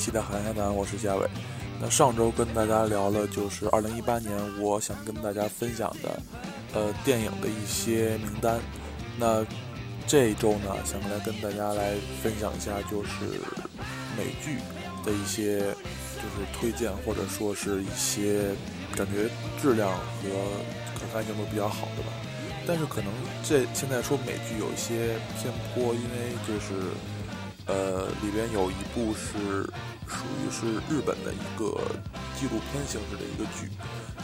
期的海峡谈，我是嘉伟。那上周跟大家聊了，就是二零一八年，我想跟大家分享的，呃，电影的一些名单。那这一周呢，想来跟大家来分享一下，就是美剧的一些，就是推荐或者说是一些感觉质量和可看性都比较好的吧。但是可能这现在说美剧有一些偏颇，因为就是。呃，里边有一部是属于是日本的一个纪录片形式的一个剧，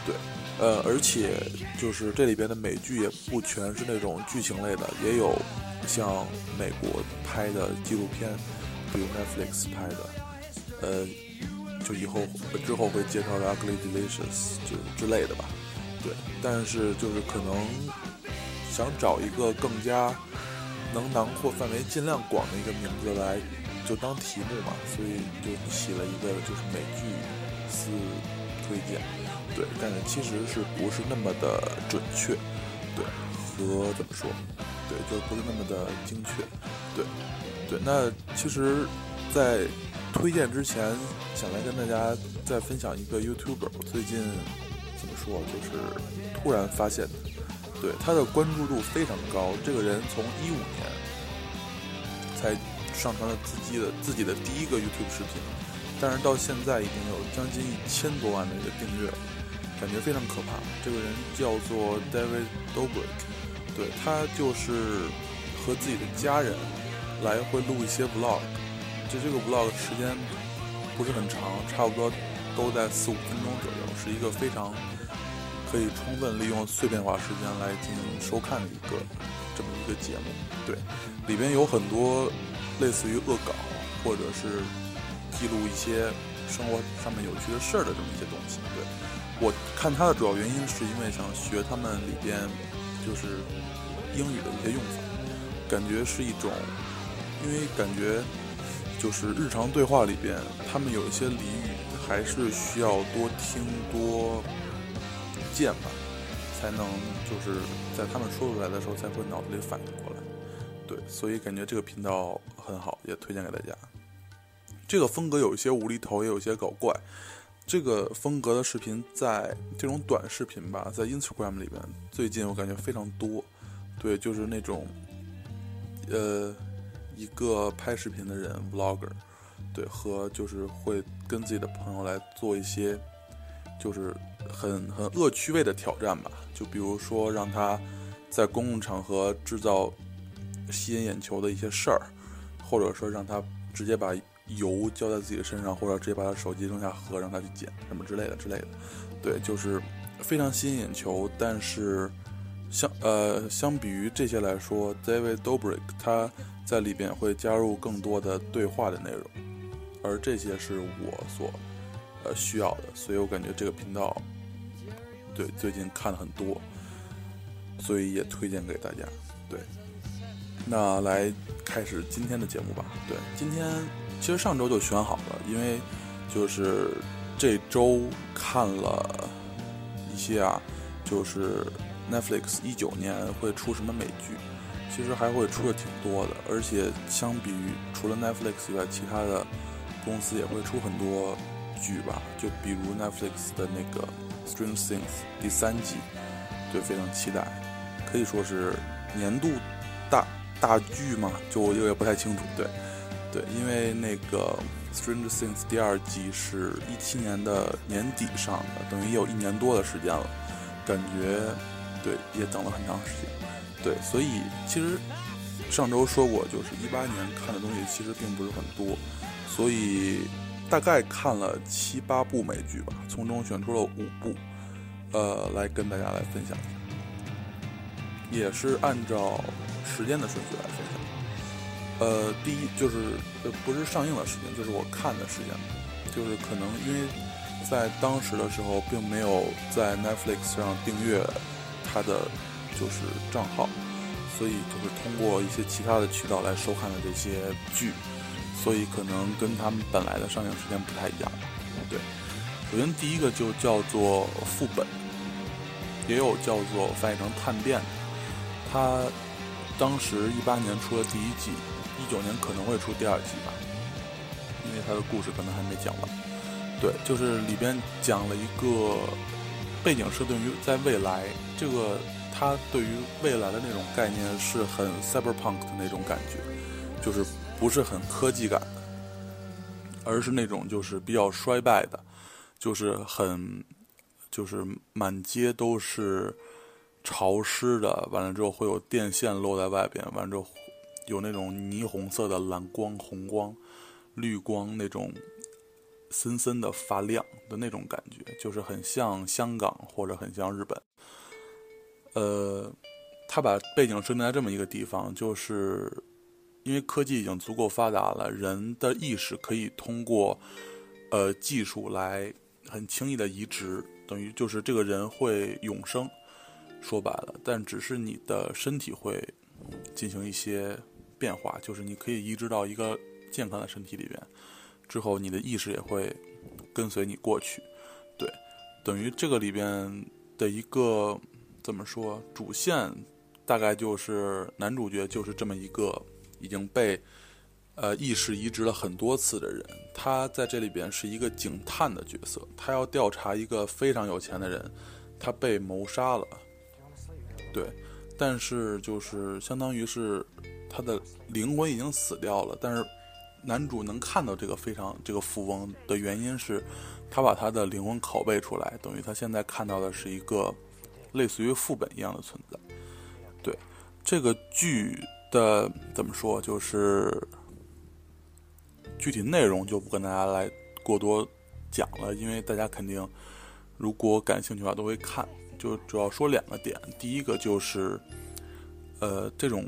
对，呃，而且就是这里边的美剧也不全是那种剧情类的，也有像美国拍的纪录片，比如 Netflix 拍的，呃，就以后之后会介绍的《Ugly Delicious》就之类的吧，对，但是就是可能想找一个更加。能囊括范围尽量广的一个名字来，就当题目嘛，所以就起了一个就是美剧四推荐，对，但是其实是不是那么的准确，对，和怎么说，对，就不是那么的精确，对，对，那其实，在推荐之前，想来跟大家再分享一个 YouTuber，最近怎么说，就是突然发现的。对他的关注度非常高，这个人从一五年才上传了自己的自己的第一个 YouTube 视频，但是到现在已经有将近一千多万的一个订阅，感觉非常可怕。这个人叫做 David Dobrik，对他就是和自己的家人来回录一些 Vlog，就这个 Vlog 时间不是很长，差不多都在四五分钟左右，是一个非常。可以充分利用碎片化时间来进行收看的一个这么一个节目，对，里边有很多类似于恶搞或者是记录一些生活上面有趣的事儿的这么一些东西。对我看它的主要原因是因为想学他们里边就是英语的一些用法，感觉是一种，因为感觉就是日常对话里边他们有一些俚语还是需要多听多。见吧，才能就是在他们说出来的时候才会脑子里反应过来，对，所以感觉这个频道很好，也推荐给大家。这个风格有一些无厘头，也有一些搞怪。这个风格的视频在这种短视频吧，在 Instagram 里边，最近我感觉非常多。对，就是那种，呃，一个拍视频的人 Vlogger，对，和就是会跟自己的朋友来做一些，就是。很很恶趣味的挑战吧，就比如说让他在公共场合制造吸引眼球的一些事儿，或者说让他直接把油浇在自己的身上，或者直接把他手机扔下河让他去捡什么之类的之类的。对，就是非常吸引眼球。但是相呃相比于这些来说，David Dobrik 他在里边会加入更多的对话的内容，而这些是我所呃需要的，所以我感觉这个频道。对，最近看了很多，所以也推荐给大家。对，那来开始今天的节目吧。对，今天其实上周就选好了，因为就是这周看了一些啊，就是 Netflix 一九年会出什么美剧，其实还会出的挺多的。而且相比于除了 Netflix 以外，其他的公司也会出很多剧吧。就比如 Netflix 的那个。《Strange Things》第三季，对，非常期待，可以说是年度大大剧嘛，就我也不太清楚，对，对，因为那个《Strange Things》第二季是一七年的年底上的，等于也有一年多的时间了，感觉对，也等了很长时间，对，所以其实上周说过，就是一八年看的东西其实并不是很多，所以。大概看了七八部美剧吧，从中选出了五部，呃，来跟大家来分享一下，也是按照时间的顺序来分享。呃，第一就是呃不是上映的时间，就是我看的时间，就是可能因为在当时的时候并没有在 Netflix 上订阅它的就是账号，所以就是通过一些其他的渠道来收看的这些剧。所以可能跟他们本来的上映时间不太一样，对。首先第一个就叫做副本，也有叫做翻译成探变的。它当时一八年出了第一季，一九年可能会出第二季吧。因为它的故事可能还没讲完。对，就是里边讲了一个背景设定于在未来，这个它对于未来的那种概念是很 cyberpunk 的那种感觉，就是不是很科技感，而是那种就是比较衰败的，就是很就是满街都是。潮湿的，完了之后会有电线露在外边，完了之后有那种霓虹色的蓝光、红光、绿光那种森森的发亮的那种感觉，就是很像香港或者很像日本。呃，他把背景设定在这么一个地方，就是因为科技已经足够发达了，人的意识可以通过呃技术来很轻易的移植，等于就是这个人会永生。说白了，但只是你的身体会进行一些变化，就是你可以移植到一个健康的身体里边，之后你的意识也会跟随你过去。对，等于这个里边的一个怎么说主线，大概就是男主角就是这么一个已经被呃意识移植了很多次的人，他在这里边是一个警探的角色，他要调查一个非常有钱的人，他被谋杀了。对，但是就是相当于是他的灵魂已经死掉了，但是男主能看到这个非常这个富翁的原因是，他把他的灵魂拷贝出来，等于他现在看到的是一个类似于副本一样的存在。对，这个剧的怎么说，就是具体内容就不跟大家来过多讲了，因为大家肯定如果感兴趣的话都会看。就主要说两个点，第一个就是，呃，这种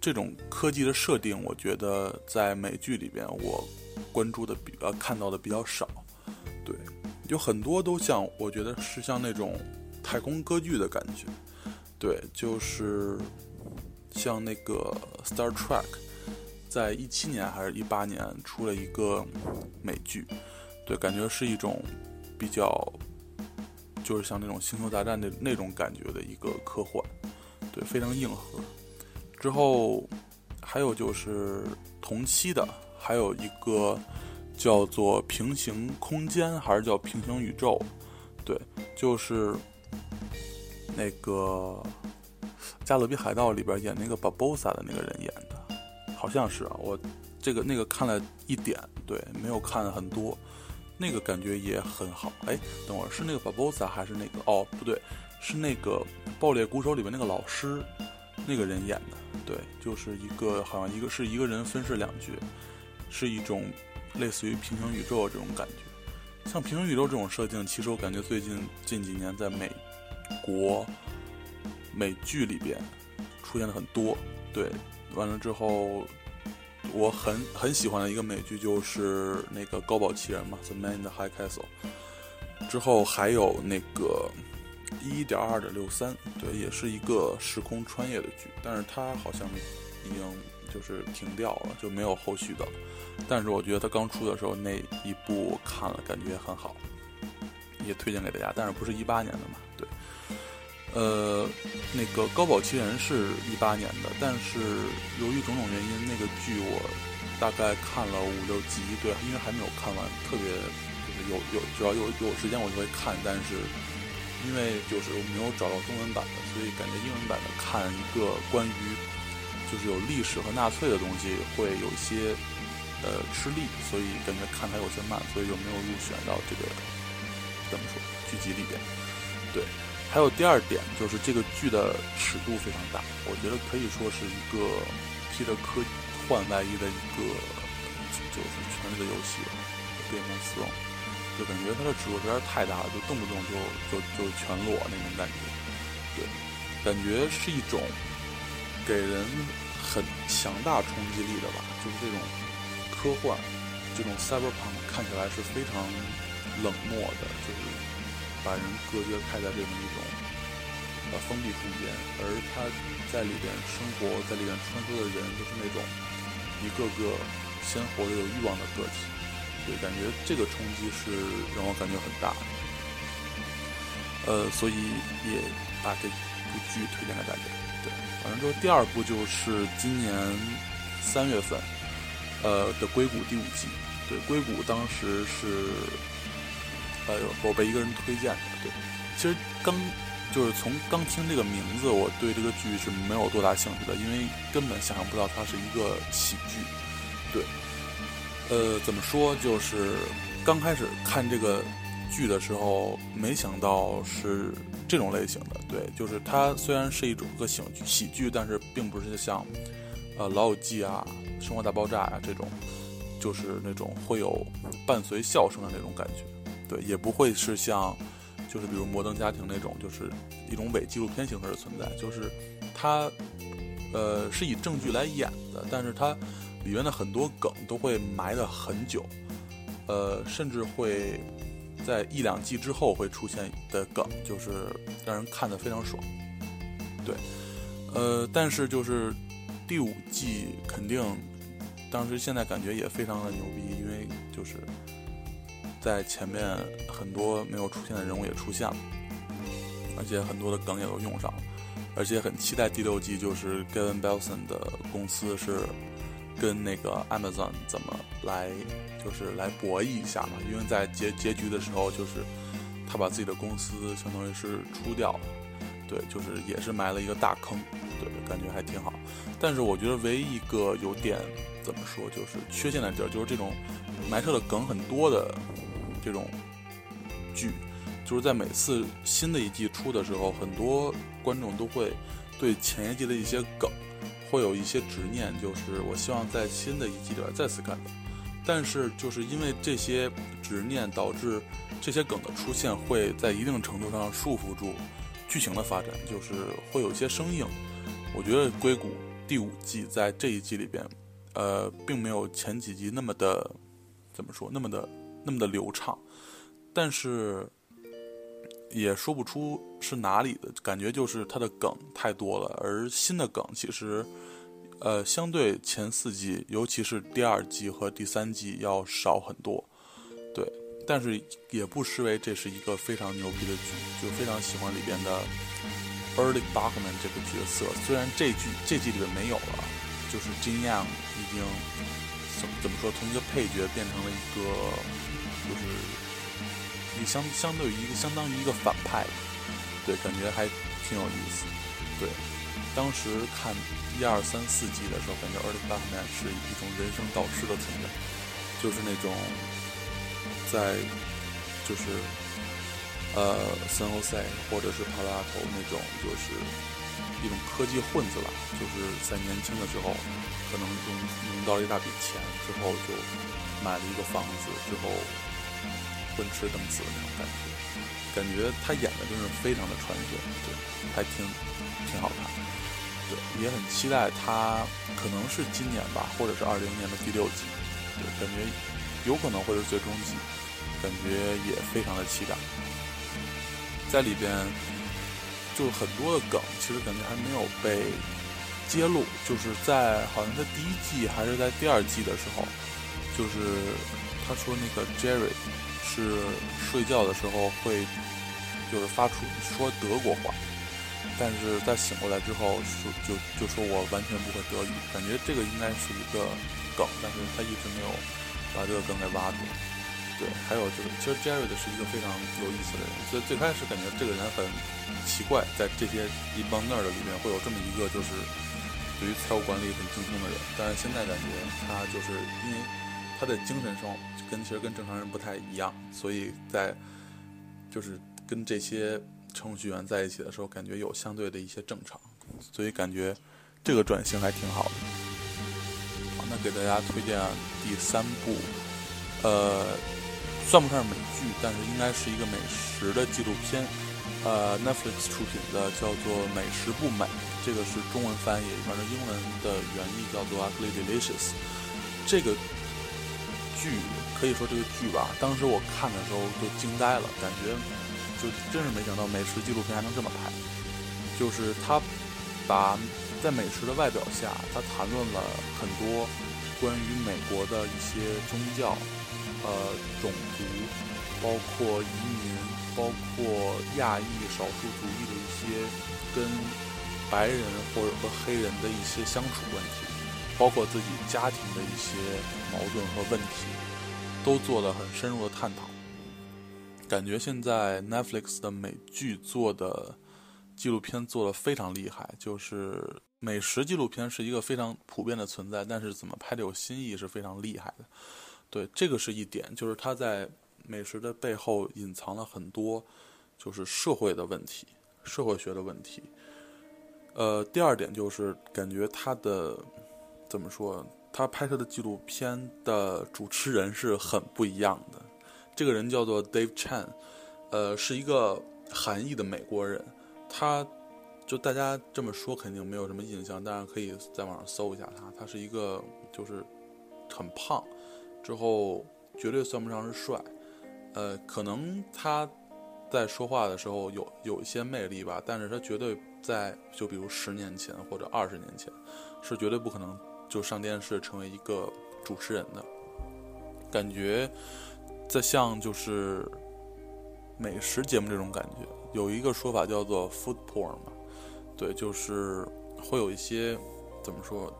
这种科技的设定，我觉得在美剧里边我关注的比呃看到的比较少，对，有很多都像我觉得是像那种太空歌剧的感觉，对，就是像那个《Star Trek》在一七年还是一八年出了一个美剧，对，感觉是一种比较。就是像那种星球大战的那种感觉的一个科幻，对，非常硬核。之后还有就是同期的，还有一个叫做平行空间，还是叫平行宇宙？对，就是那个《加勒比海盗》里边演那个 Barbossa 的那个人演的，好像是啊。我这个那个看了一点，对，没有看很多。那个感觉也很好，哎，等会儿是那个 Barbosa 还是那个？哦，不对，是那个《爆裂鼓手》里边那个老师，那个人演的。对，就是一个好像一个是一个人分饰两角，是一种类似于平行宇宙这种感觉。像平行宇宙这种设定，其实我感觉最近近几年在美国美剧里边出现的很多。对，完了之后。我很很喜欢的一个美剧就是那个高堡奇人嘛，《The Man in the High Castle》。之后还有那个一点二点六三，对，也是一个时空穿越的剧，但是它好像已经就是停掉了，就没有后续的了。但是我觉得它刚出的时候那一部看了，感觉很好，也推荐给大家。但是不是一八年的嘛？对。呃，那个《高保奇人》是一八年的，但是由于种种原因，那个剧我大概看了五六集，对，因为还没有看完，特别就是有有，只要有有时间我就会看，但是因为就是我没有找到中文版的，所以感觉英文版的看一个关于就是有历史和纳粹的东西会有一些呃吃力，所以感觉看它有些慢，所以就没有入选到这个怎么说剧集里边，对。还有第二点就是这个剧的尺度非常大，我觉得可以说是一个披着科幻外衣的一个就是权力的游戏，变成斯隆，就感觉它的尺度实在太大了，就动不动就就就全裸那种感觉，对，感觉是一种给人很强大冲击力的吧，就是这种科幻，这种 cyberpunk 看起来是非常冷漠的，就是。把人隔绝开在这么一种呃封闭空间，而他在里边生活，在里边穿梭的人都是那种一个个鲜活的有欲望的个体，对，感觉这个冲击是让我感觉很大。呃，所以也把这部剧推荐给大家。对，完了之后第二部就是今年三月份呃的硅谷第五季。对，硅谷当时是，呃，我被一个人推荐的。对，其实刚就是从刚听这个名字，我对这个剧是没有多大兴趣的，因为根本想象不到它是一个喜剧。对，呃，怎么说？就是刚开始看这个剧的时候，没想到是这种类型的。对，就是它虽然是一种个喜剧，喜剧，但是并不是像呃《老友记》啊、《生活大爆炸》啊这种。就是那种会有伴随笑声的那种感觉，对，也不会是像，就是比如《摩登家庭》那种，就是一种伪纪录片形式的存在。就是它，呃，是以正剧来演的，但是它里面的很多梗都会埋的很久，呃，甚至会在一两季之后会出现的梗，就是让人看的非常爽。对，呃，但是就是第五季肯定。当时现在感觉也非常的牛逼，因为就是在前面很多没有出现的人物也出现了，而且很多的梗也都用上了，而且很期待第六季，就是 Gavin Belson 的公司是跟那个 Amazon 怎么来，就是来博弈一下嘛，因为在结结局的时候，就是他把自己的公司相当于是出掉了，对，就是也是埋了一个大坑，对，感觉还挺好，但是我觉得唯一一个有点。怎么说？就是缺陷的地儿，就是这种埋设的梗很多的这种剧，就是在每次新的一季出的时候，很多观众都会对前一季的一些梗会有一些执念，就是我希望在新的一季里边再次看到。但是就是因为这些执念，导致这些梗的出现会在一定程度上束缚住剧情的发展，就是会有一些生硬。我觉得《硅谷》第五季在这一季里边。呃，并没有前几集那么的，怎么说，那么的那么的流畅，但是也说不出是哪里的感觉，就是它的梗太多了，而新的梗其实，呃，相对前四季，尤其是第二季和第三季要少很多，对，但是也不失为这是一个非常牛逼的剧，就非常喜欢里边的 Early Bachman 这个角色，虽然这剧这季里面没有了。就是金样已经怎么怎么说，从一个配角变成了一个，就是一相相对于一个相当于一个反派，对，感觉还挺有意思。对，当时看一二三四季的时候，感觉 Early Batman 是一种人生导师的存在，就是那种在就是呃 San Jose 或者是 Palo Alto 那种就是。一种科技混子吧，就是在年轻的时候，可能用用到了一大笔钱之后，就买了一个房子，之后混吃等死的那种感觉。感觉他演的真是非常的传神，对，还挺挺好看。对，也很期待他，可能是今年吧，或者是二零年的第六季。对，感觉有可能会是最终季，感觉也非常的期待。在里边。就很多的梗，其实感觉还没有被揭露。就是在好像在第一季还是在第二季的时候，就是他说那个 Jerry 是睡觉的时候会就是发出说德国话，但是在醒过来之后说就就说我完全不会德语。感觉这个应该是一个梗，但是他一直没有把这个梗给挖住。对，还有就是，其实 Jerry 的是一个非常有意思的人，所以最开始感觉这个人很奇怪，在这些一帮 nerd 里面会有这么一个就是对于财务管理很精通的人，但是现在感觉他就是因为他的精神上跟其实跟正常人不太一样，所以在就是跟这些程序员在一起的时候，感觉有相对的一些正常，所以感觉这个转型还挺好的。好，那给大家推荐第三部，呃。算不上美剧，但是应该是一个美食的纪录片，呃，Netflix 出品的，叫做《美食不美》，这个是中文翻译，反正英文的原意叫做《Ugly Delicious》。这个剧可以说这个剧吧，当时我看的时候就惊呆了，感觉就真是没想到美食纪录片还能这么拍。就是他把在美食的外表下，他谈论了很多关于美国的一些宗教。呃，种族，包括移民，包括亚裔少数族裔的一些跟白人或者和黑人的一些相处问题，包括自己家庭的一些矛盾和问题，都做了很深入的探讨。感觉现在 Netflix 的美剧做的纪录片做的非常厉害，就是美食纪录片是一个非常普遍的存在，但是怎么拍的有新意是非常厉害的。对，这个是一点，就是它在美食的背后隐藏了很多就是社会的问题、社会学的问题。呃，第二点就是感觉他的怎么说，他拍摄的纪录片的主持人是很不一样的。这个人叫做 Dave Chan，呃，是一个韩裔的美国人。他，就大家这么说肯定没有什么印象，但是可以在网上搜一下他。他是一个就是很胖，之后绝对算不上是帅。呃，可能他在说话的时候有有一些魅力吧，但是他绝对在就比如十年前或者二十年前，是绝对不可能就上电视成为一个主持人的感觉。在像就是美食节目这种感觉，有一个说法叫做 food porn 嘛，对，就是会有一些怎么说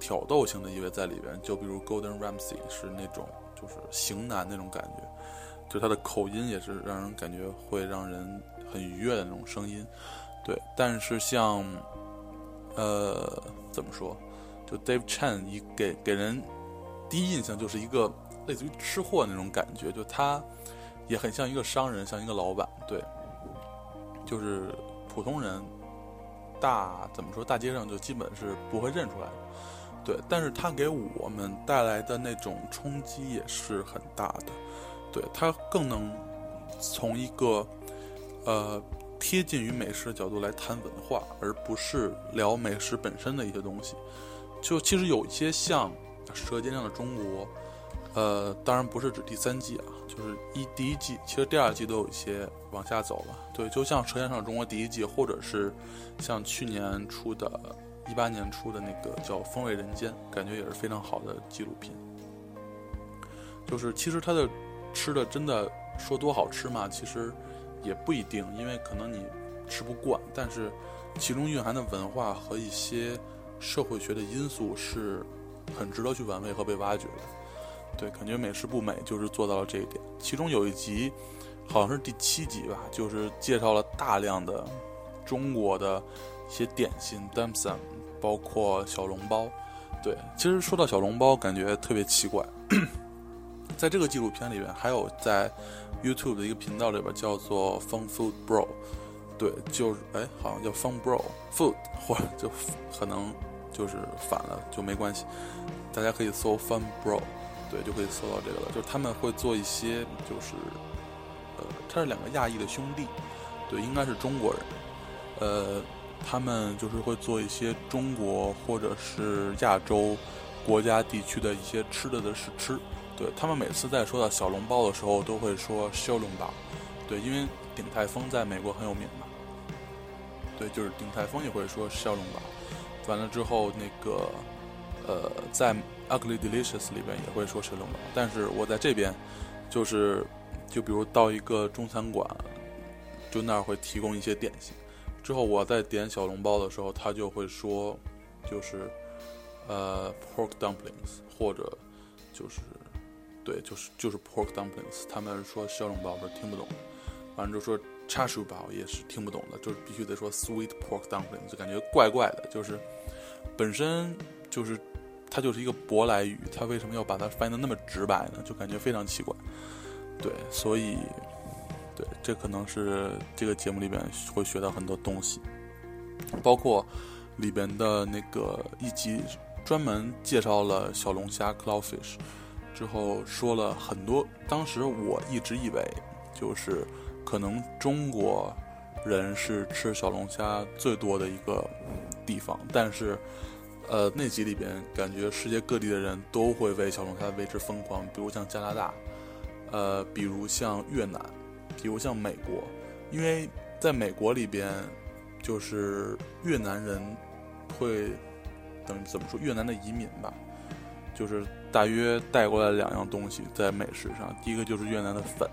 挑逗性的意味在里边，就比如 Golden Ramsy 是那种就是型男那种感觉，就他的口音也是让人感觉会让人很愉悦的那种声音，对，但是像呃怎么说，就 Dave Chen 一给给人第一印象就是一个。类似于吃货那种感觉，就他也很像一个商人，像一个老板，对，就是普通人，大怎么说，大街上就基本是不会认出来的，对。但是他给我们带来的那种冲击也是很大的，对他更能从一个呃贴近于美食的角度来谈文化，而不是聊美食本身的一些东西。就其实有一些像《舌尖上的中国》。呃，当然不是指第三季啊，就是一第一季，其实第二季都有一些往下走了。对，就像《舌尖上的中国》第一季，或者是像去年出的、一八年出的那个叫《风味人间》，感觉也是非常好的纪录片。就是其实它的吃的真的说多好吃嘛，其实也不一定，因为可能你吃不惯，但是其中蕴含的文化和一些社会学的因素是很值得去玩味和被挖掘的。对，感觉美食不美，就是做到了这一点。其中有一集，好像是第七集吧，就是介绍了大量的中国的一些点心 d u m s u m 包括小笼包。对，其实说到小笼包，感觉特别奇怪。在这个纪录片里面，还有在 YouTube 的一个频道里边叫做 Fun Food Bro，对，就是哎，好像叫 Fun Bro Food，或者就可能就是反了，就没关系。大家可以搜 Fun Bro。对，就可以搜到这个了。就是他们会做一些，就是，呃，他是两个亚裔的兄弟，对，应该是中国人。呃，他们就是会做一些中国或者是亚洲国家地区的一些吃的的试吃。对他们每次在说到小笼包的时候，都会说小笼包。对，因为鼎泰丰在美国很有名嘛。对，就是鼎泰丰也会说小笼包。完了之后，那个，呃，在。Ugly Delicious 里边也会说小笼包，但是我在这边，就是，就比如到一个中餐馆，就那儿会提供一些点心，之后我在点小笼包的时候，他就会说，就是，呃，pork dumplings，或者，就是，对，就是就是 pork dumplings，他们说小笼包我是听不懂，反正就说叉烧包也是听不懂的，就是必须得说 sweet pork dumpling”，就感觉怪怪的，就是本身就是。它就是一个舶来语，它为什么要把它翻译的那么直白呢？就感觉非常奇怪。对，所以，对，这可能是这个节目里边会学到很多东西，包括里边的那个一集专门介绍了小龙虾 （clownfish），之后说了很多。当时我一直以为，就是可能中国人是吃小龙虾最多的一个地方，但是。呃，那集里边感觉世界各地的人都会为小龙虾为之疯狂，比如像加拿大，呃，比如像越南，比如像美国，因为在美国里边，就是越南人会等于怎么说越南的移民吧，就是大约带过来两样东西在美食上，第一个就是越南的粉，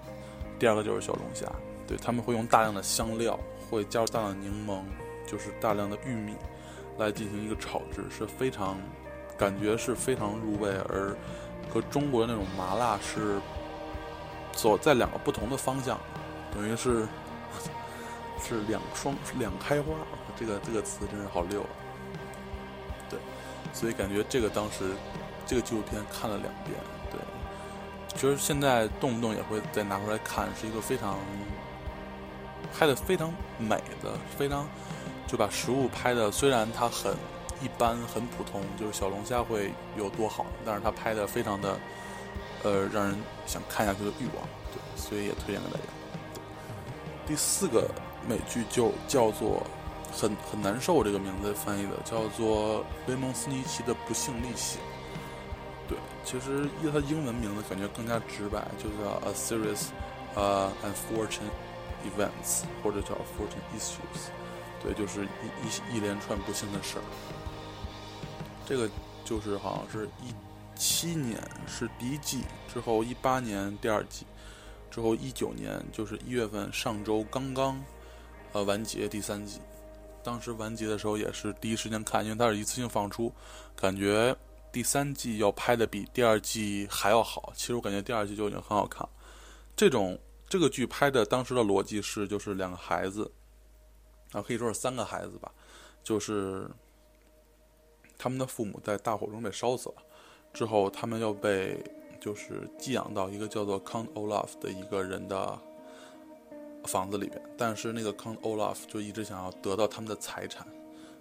第二个就是小龙虾，对他们会用大量的香料，会加入大量的柠檬，就是大量的玉米。来进行一个炒制是非常感觉是非常入味，而和中国的那种麻辣是走在两个不同的方向，等于是 是两双两开花。这个这个词真是好溜啊！对，所以感觉这个当时这个纪录片看了两遍，其实现在动不动也会再拿出来看，是一个非常拍的非常美的，非常就把食物拍的虽然它很一般很普通，就是小龙虾会有多好，但是它拍的非常的呃让人想看下去的欲望，对，所以也推荐给大家。第四个美剧就叫做。很很难受，这个名字翻译的叫做雷蒙斯尼奇的不幸历险。对，其实依它英文名字感觉更加直白，就叫 A Series 呃 Unfortunate Events，或者叫 Fortune Issues。对，就是一一一连串不幸的事儿。这个就是好像是一七年是第一季，之后一八年第二季，之后一九年就是一月份上周刚刚呃完结第三季。当时完结的时候也是第一时间看，因为它是一次性放出，感觉第三季要拍的比第二季还要好。其实我感觉第二季就已经很好看了。这种这个剧拍的当时的逻辑是，就是两个孩子，啊，可以说是三个孩子吧，就是他们的父母在大火中被烧死了，之后他们要被就是寄养到一个叫做 Count Olaf 的一个人的。房子里边，但是那个 Count Olaf 就一直想要得到他们的财产，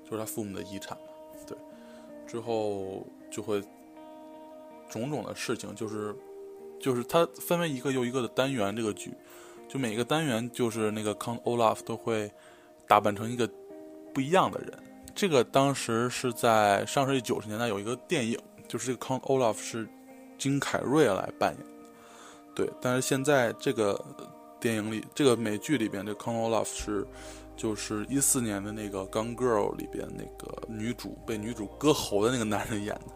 就是他父母的遗产嘛。对，之后就会种种的事情，就是就是它分为一个又一个的单元。这个剧就每一个单元就是那个 Count Olaf 都会打扮成一个不一样的人。这个当时是在上世纪九十年代有一个电影，就是这个 Count Olaf 是金凯瑞来扮演。对，但是现在这个。电影里，这个美剧里边，这 Count Olaf 是，就是一四年的那个《Gone Girl》里边那个女主被女主割喉的那个男人演的。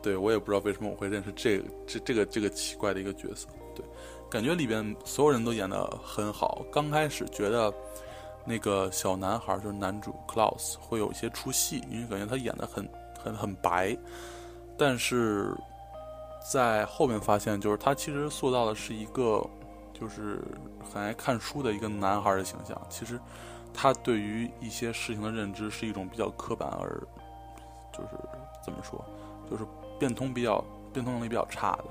对我也不知道为什么我会认识这个这这个这个奇怪的一个角色。对，感觉里边所有人都演得很好。刚开始觉得那个小男孩就是男主 Klaus 会有一些出戏，因为感觉他演的很很很白，但是在后面发现，就是他其实塑造的是一个。就是很爱看书的一个男孩的形象。其实，他对于一些事情的认知是一种比较刻板，而就是怎么说，就是变通比较变通能力比较差的。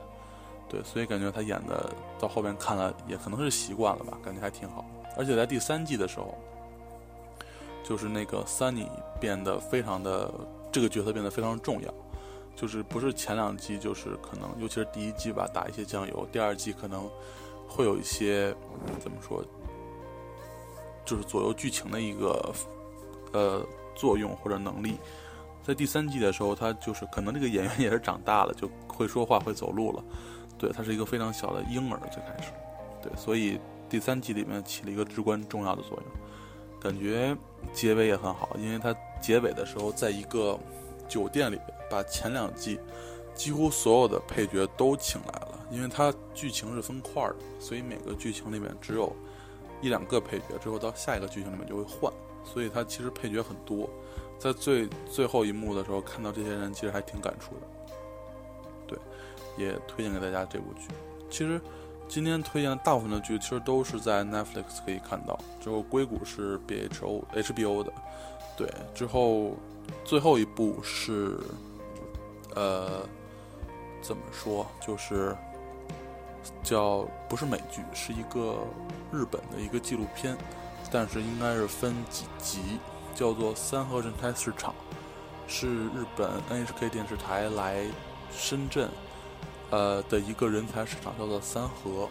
对，所以感觉他演的到后面看了也可能是习惯了吧，感觉还挺好。而且在第三季的时候，就是那个 Sunny 变得非常的这个角色变得非常重要。就是不是前两季，就是可能尤其是第一季吧，打一些酱油。第二季可能。会有一些怎么说，就是左右剧情的一个呃作用或者能力。在第三季的时候，他就是可能这个演员也是长大了，就会说话会走路了。对他是一个非常小的婴儿最开始，对，所以第三季里面起了一个至关重要的作用。感觉结尾也很好，因为他结尾的时候在一个酒店里把前两季几乎所有的配角都请来了。因为它剧情是分块的，所以每个剧情里面只有一两个配角，之后到下一个剧情里面就会换，所以它其实配角很多。在最最后一幕的时候看到这些人，其实还挺感触的。对，也推荐给大家这部剧。其实今天推荐的大部分的剧，其实都是在 Netflix 可以看到。之后硅谷是 B H O H B O 的，对。之后最后一部是，呃，怎么说，就是。叫不是美剧，是一个日本的一个纪录片，但是应该是分几集，叫做《三河人才市场》，是日本 NHK 电视台来深圳，呃的一个人才市场，叫做三河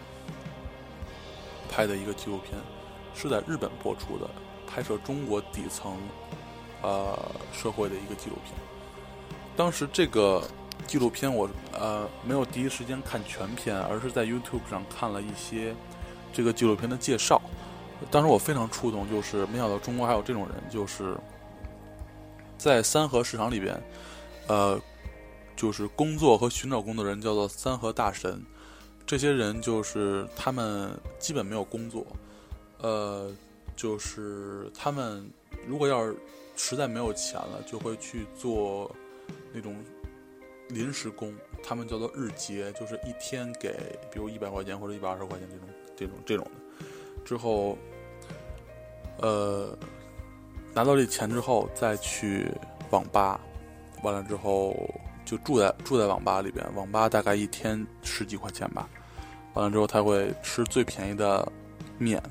拍的一个纪录片，是在日本播出的，拍摄中国底层呃社会的一个纪录片，当时这个。纪录片我呃没有第一时间看全片，而是在 YouTube 上看了一些这个纪录片的介绍。当时我非常触动，就是没想到中国还有这种人，就是在三河市场里边，呃，就是工作和寻找工作的人叫做三河大神。这些人就是他们基本没有工作，呃，就是他们如果要是实在没有钱了，就会去做那种。临时工，他们叫做日结，就是一天给，比如一百块钱或者一百二十块钱这种这种这种的。之后，呃，拿到这钱之后再去网吧，完了之后就住在住在网吧里边，网吧大概一天十几块钱吧。完了之后他会吃最便宜的面，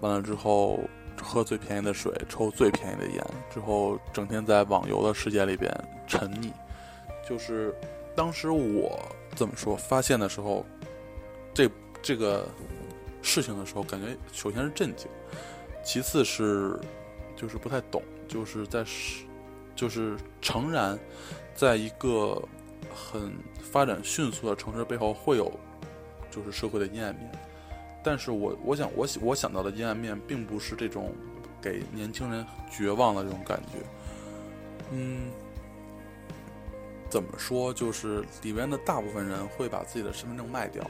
完了之后喝最便宜的水，抽最便宜的烟，之后整天在网游的世界里边沉溺。就是当时我怎么说发现的时候，这这个事情的时候，感觉首先是震惊，其次是就是不太懂，就是在是就是诚然，在一个很发展迅速的城市背后会有就是社会的阴暗面，但是我我想我我想到的阴暗面并不是这种给年轻人绝望的这种感觉，嗯。怎么说？就是里面的大部分人会把自己的身份证卖掉，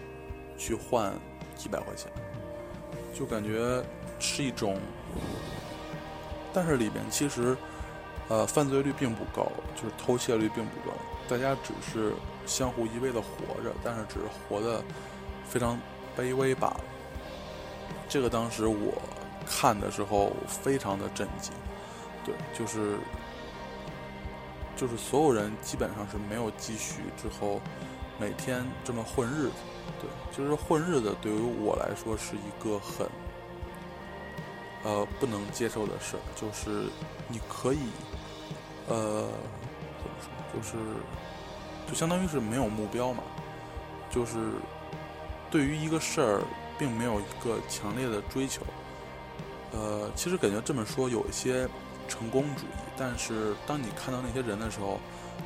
去换几百块钱，就感觉是一种。但是里面其实，呃，犯罪率并不高，就是偷窃率并不高，大家只是相互依偎的活着，但是只是活的非常卑微罢了。这个当时我看的时候非常的震惊，对，就是。就是所有人基本上是没有积蓄之后，每天这么混日子，对，就是混日子对于我来说是一个很，呃，不能接受的事儿。就是你可以，呃，怎么说？就是就相当于是没有目标嘛，就是对于一个事儿并没有一个强烈的追求。呃，其实感觉这么说有一些。成功主义，但是当你看到那些人的时候，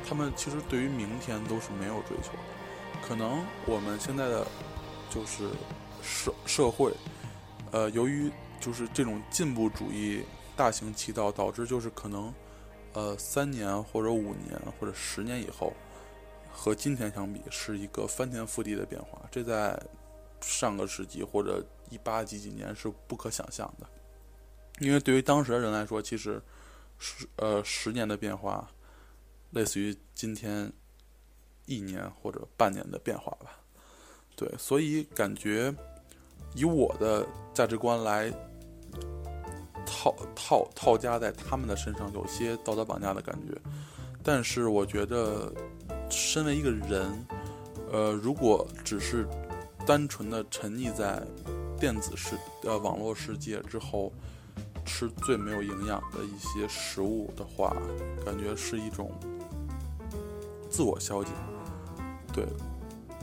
他们其实对于明天都是没有追求的。可能我们现在的就是社社会，呃，由于就是这种进步主义大行其道，导致就是可能呃三年或者五年或者十年以后，和今天相比是一个翻天覆地的变化。这在上个世纪或者一八几几年是不可想象的，因为对于当时的人来说，其实。十呃十年的变化，类似于今天一年或者半年的变化吧。对，所以感觉以我的价值观来套套套加在他们的身上，有些道德绑架的感觉。但是我觉得，身为一个人，呃，如果只是单纯的沉溺在电子世呃网络世界之后。吃最没有营养的一些食物的话，感觉是一种自我消解。对，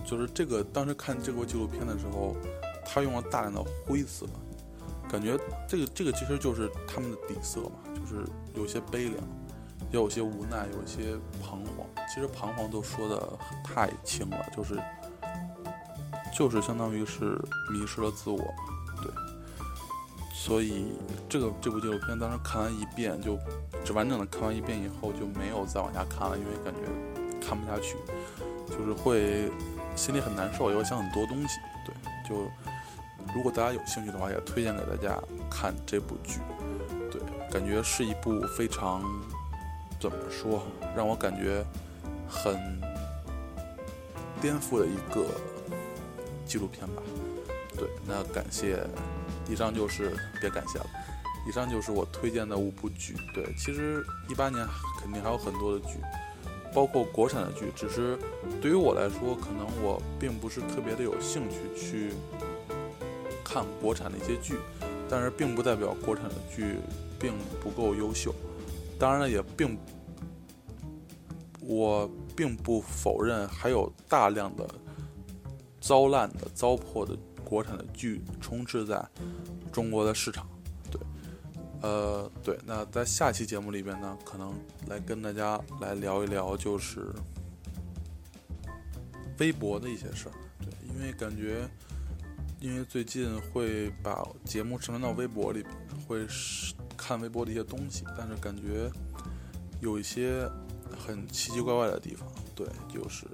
就是这个。当时看这部纪录片的时候，他用了大量的灰色，感觉这个这个其实就是他们的底色嘛，就是有些悲凉，也有些无奈，有些彷徨。其实彷徨都说的太轻了，就是就是相当于是迷失了自我。所以，这个这部纪录片当时看完一遍，就只完整的看完一遍以后就没有再往下看了，因为感觉看不下去，就是会心里很难受，也会想很多东西。对，就如果大家有兴趣的话，也推荐给大家看这部剧。对，感觉是一部非常怎么说，让我感觉很颠覆的一个纪录片吧。对，那感谢。以上就是别感谢了，以上就是我推荐的五部剧。对，其实一八年肯定还有很多的剧，包括国产的剧。只是对于我来说，可能我并不是特别的有兴趣去看国产的一些剧，但是并不代表国产的剧并不够优秀。当然了，也并我并不否认还有大量的糟烂的、糟粕的。国产的剧充斥在中国的市场，对，呃，对，那在下期节目里边呢，可能来跟大家来聊一聊，就是微博的一些事儿，对，因为感觉，因为最近会把节目上传到微博里边，会看微博的一些东西，但是感觉有一些很奇奇怪怪的地方，对，就是。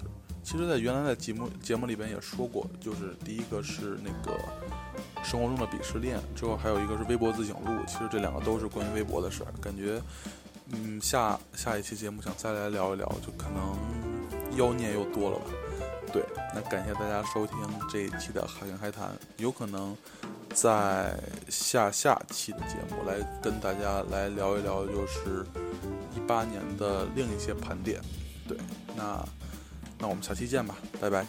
其实在原来的节目节目里边也说过就是第一个是那个生活中的鄙视链之后还有一个是微博自省录其实这两个都是关于微博的事儿。感觉嗯下下一期节目想再来聊一聊就可能妖孽又多了吧。对那感谢大家收听这一期的海云海谈有可能在下下期的节目来跟大家来聊一聊就是一八年的另一些盘点。对那那我们下期见吧拜拜。